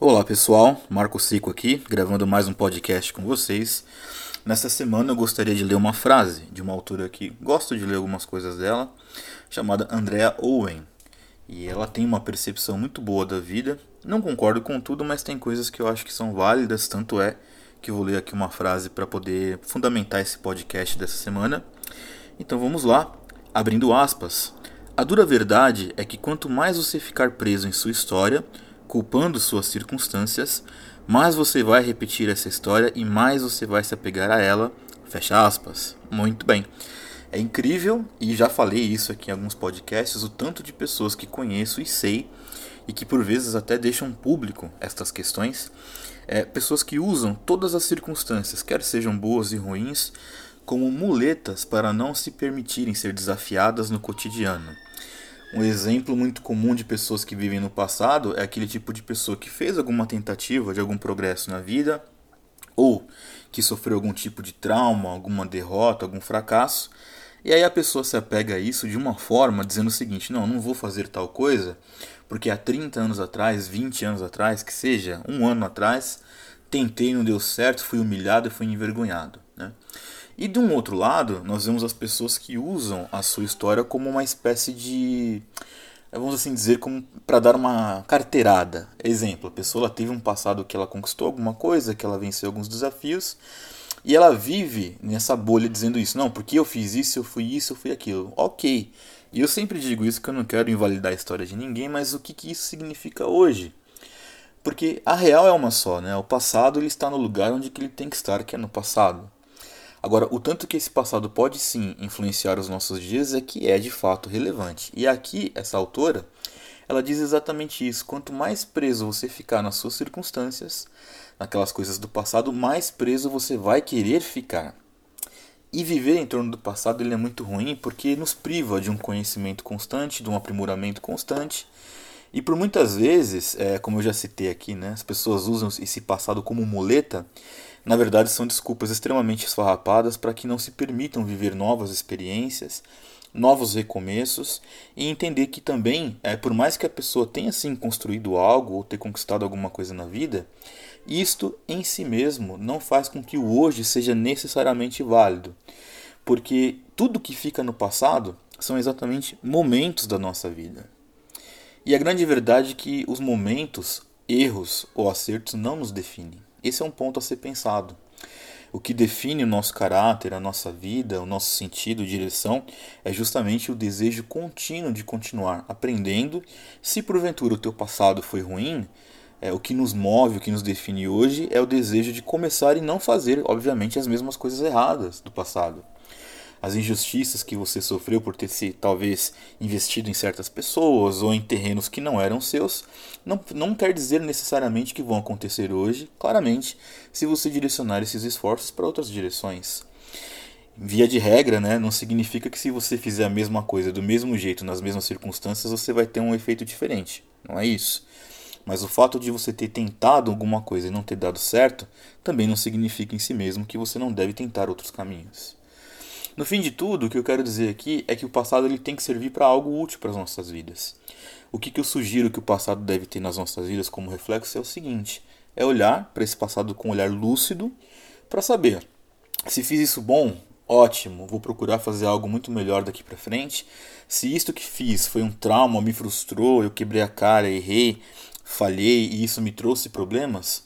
Olá pessoal, Marco Cico aqui, gravando mais um podcast com vocês. Nesta semana eu gostaria de ler uma frase de uma autora que gosto de ler algumas coisas dela, chamada Andrea Owen. E ela tem uma percepção muito boa da vida. Não concordo com tudo, mas tem coisas que eu acho que são válidas, tanto é que vou ler aqui uma frase para poder fundamentar esse podcast dessa semana. Então vamos lá, abrindo aspas. A dura verdade é que quanto mais você ficar preso em sua história, culpando suas circunstâncias, mais você vai repetir essa história e mais você vai se apegar a ela. Fecha aspas. Muito bem. É incrível, e já falei isso aqui em alguns podcasts, o tanto de pessoas que conheço e sei, e que por vezes até deixam público estas questões, é, pessoas que usam todas as circunstâncias, quer sejam boas e ruins, como muletas para não se permitirem ser desafiadas no cotidiano. Um exemplo muito comum de pessoas que vivem no passado é aquele tipo de pessoa que fez alguma tentativa de algum progresso na vida ou que sofreu algum tipo de trauma, alguma derrota, algum fracasso. E aí a pessoa se apega a isso de uma forma dizendo o seguinte: não, não vou fazer tal coisa, porque há 30 anos atrás, 20 anos atrás, que seja, um ano atrás, tentei, não deu certo, fui humilhado e fui envergonhado. Né? E de um outro lado, nós vemos as pessoas que usam a sua história como uma espécie de, vamos assim dizer, como para dar uma carteirada. Exemplo, a pessoa teve um passado que ela conquistou alguma coisa, que ela venceu alguns desafios, e ela vive nessa bolha dizendo isso. Não, porque eu fiz isso, eu fui isso, eu fui aquilo. Ok. E eu sempre digo isso que eu não quero invalidar a história de ninguém, mas o que, que isso significa hoje? Porque a real é uma só, né? O passado ele está no lugar onde ele tem que estar, que é no passado. Agora, o tanto que esse passado pode sim influenciar os nossos dias é que é de fato relevante. E aqui, essa autora, ela diz exatamente isso. Quanto mais preso você ficar nas suas circunstâncias, naquelas coisas do passado, mais preso você vai querer ficar. E viver em torno do passado ele é muito ruim porque nos priva de um conhecimento constante, de um aprimoramento constante. E por muitas vezes, é, como eu já citei aqui, né, as pessoas usam esse passado como muleta na verdade são desculpas extremamente esfarrapadas para que não se permitam viver novas experiências, novos recomeços e entender que também, é, por mais que a pessoa tenha sim construído algo ou ter conquistado alguma coisa na vida, isto em si mesmo não faz com que o hoje seja necessariamente válido, porque tudo que fica no passado são exatamente momentos da nossa vida. E a grande verdade é que os momentos, erros ou acertos não nos definem. Esse é um ponto a ser pensado. O que define o nosso caráter, a nossa vida, o nosso sentido, direção, é justamente o desejo contínuo de continuar aprendendo. Se porventura o teu passado foi ruim, é, o que nos move, o que nos define hoje é o desejo de começar e não fazer, obviamente, as mesmas coisas erradas do passado as injustiças que você sofreu por ter se talvez investido em certas pessoas ou em terrenos que não eram seus, não, não quer dizer necessariamente que vão acontecer hoje, claramente, se você direcionar esses esforços para outras direções. Via de regra, né, não significa que se você fizer a mesma coisa do mesmo jeito, nas mesmas circunstâncias, você vai ter um efeito diferente. Não é isso. Mas o fato de você ter tentado alguma coisa e não ter dado certo também não significa em si mesmo que você não deve tentar outros caminhos. No fim de tudo, o que eu quero dizer aqui é que o passado ele tem que servir para algo útil para as nossas vidas. O que, que eu sugiro que o passado deve ter nas nossas vidas como reflexo é o seguinte: é olhar para esse passado com um olhar lúcido para saber se fiz isso bom, ótimo, vou procurar fazer algo muito melhor daqui para frente. Se isto que fiz foi um trauma, me frustrou, eu quebrei a cara, errei, falhei e isso me trouxe problemas,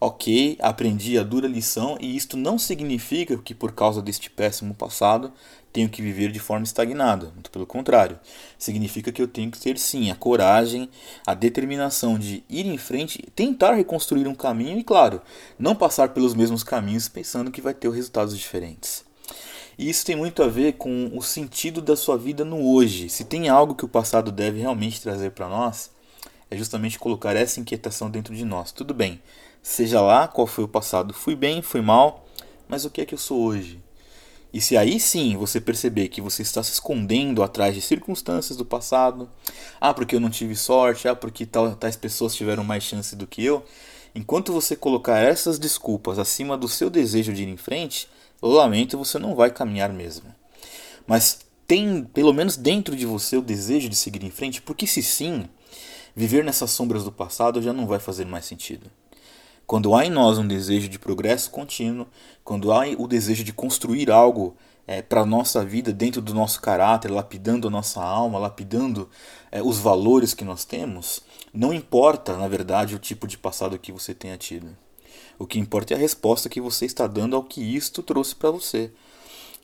ok, aprendi a dura lição e isto não significa que por causa deste péssimo passado tenho que viver de forma estagnada. Muito pelo contrário, significa que eu tenho que ter sim a coragem, a determinação de ir em frente, tentar reconstruir um caminho e, claro, não passar pelos mesmos caminhos pensando que vai ter resultados diferentes. E isso tem muito a ver com o sentido da sua vida no hoje. Se tem algo que o passado deve realmente trazer para nós, é justamente colocar essa inquietação dentro de nós. Tudo bem, seja lá qual foi o passado, fui bem, fui mal, mas o que é que eu sou hoje? E se aí sim você perceber que você está se escondendo atrás de circunstâncias do passado, ah, porque eu não tive sorte, ah, porque tal, tais pessoas tiveram mais chance do que eu, enquanto você colocar essas desculpas acima do seu desejo de ir em frente, lamento, você não vai caminhar mesmo. Mas tem pelo menos dentro de você o desejo de seguir em frente, porque se sim, viver nessas sombras do passado já não vai fazer mais sentido. Quando há em nós um desejo de progresso contínuo, quando há o desejo de construir algo é, para a nossa vida, dentro do nosso caráter, lapidando a nossa alma, lapidando é, os valores que nós temos, não importa, na verdade, o tipo de passado que você tenha tido. O que importa é a resposta que você está dando ao que isto trouxe para você.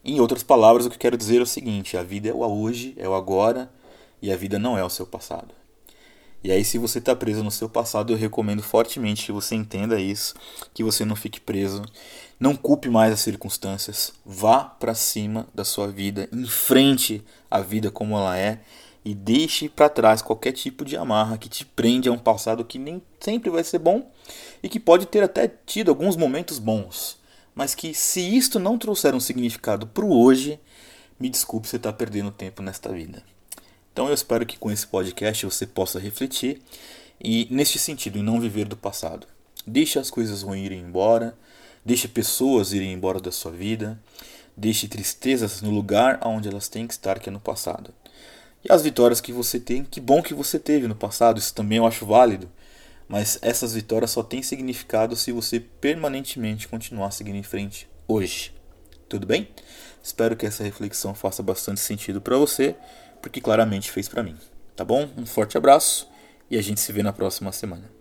Em outras palavras, o que eu quero dizer é o seguinte: a vida é o hoje, é o agora, e a vida não é o seu passado. E aí, se você está preso no seu passado, eu recomendo fortemente que você entenda isso, que você não fique preso, não culpe mais as circunstâncias, vá para cima da sua vida, enfrente a vida como ela é e deixe para trás qualquer tipo de amarra que te prende a um passado que nem sempre vai ser bom e que pode ter até tido alguns momentos bons, mas que se isto não trouxer um significado para o hoje, me desculpe, você está perdendo tempo nesta vida. Então eu espero que com esse podcast você possa refletir e neste sentido, em não viver do passado. Deixe as coisas ruins irem embora, deixe pessoas irem embora da sua vida, deixe tristezas no lugar onde elas têm que estar, que é no passado. E as vitórias que você tem, que bom que você teve no passado, isso também eu acho válido. Mas essas vitórias só têm significado se você permanentemente continuar seguindo em frente hoje. Tudo bem? Espero que essa reflexão faça bastante sentido para você porque claramente fez para mim. Tá bom? Um forte abraço e a gente se vê na próxima semana.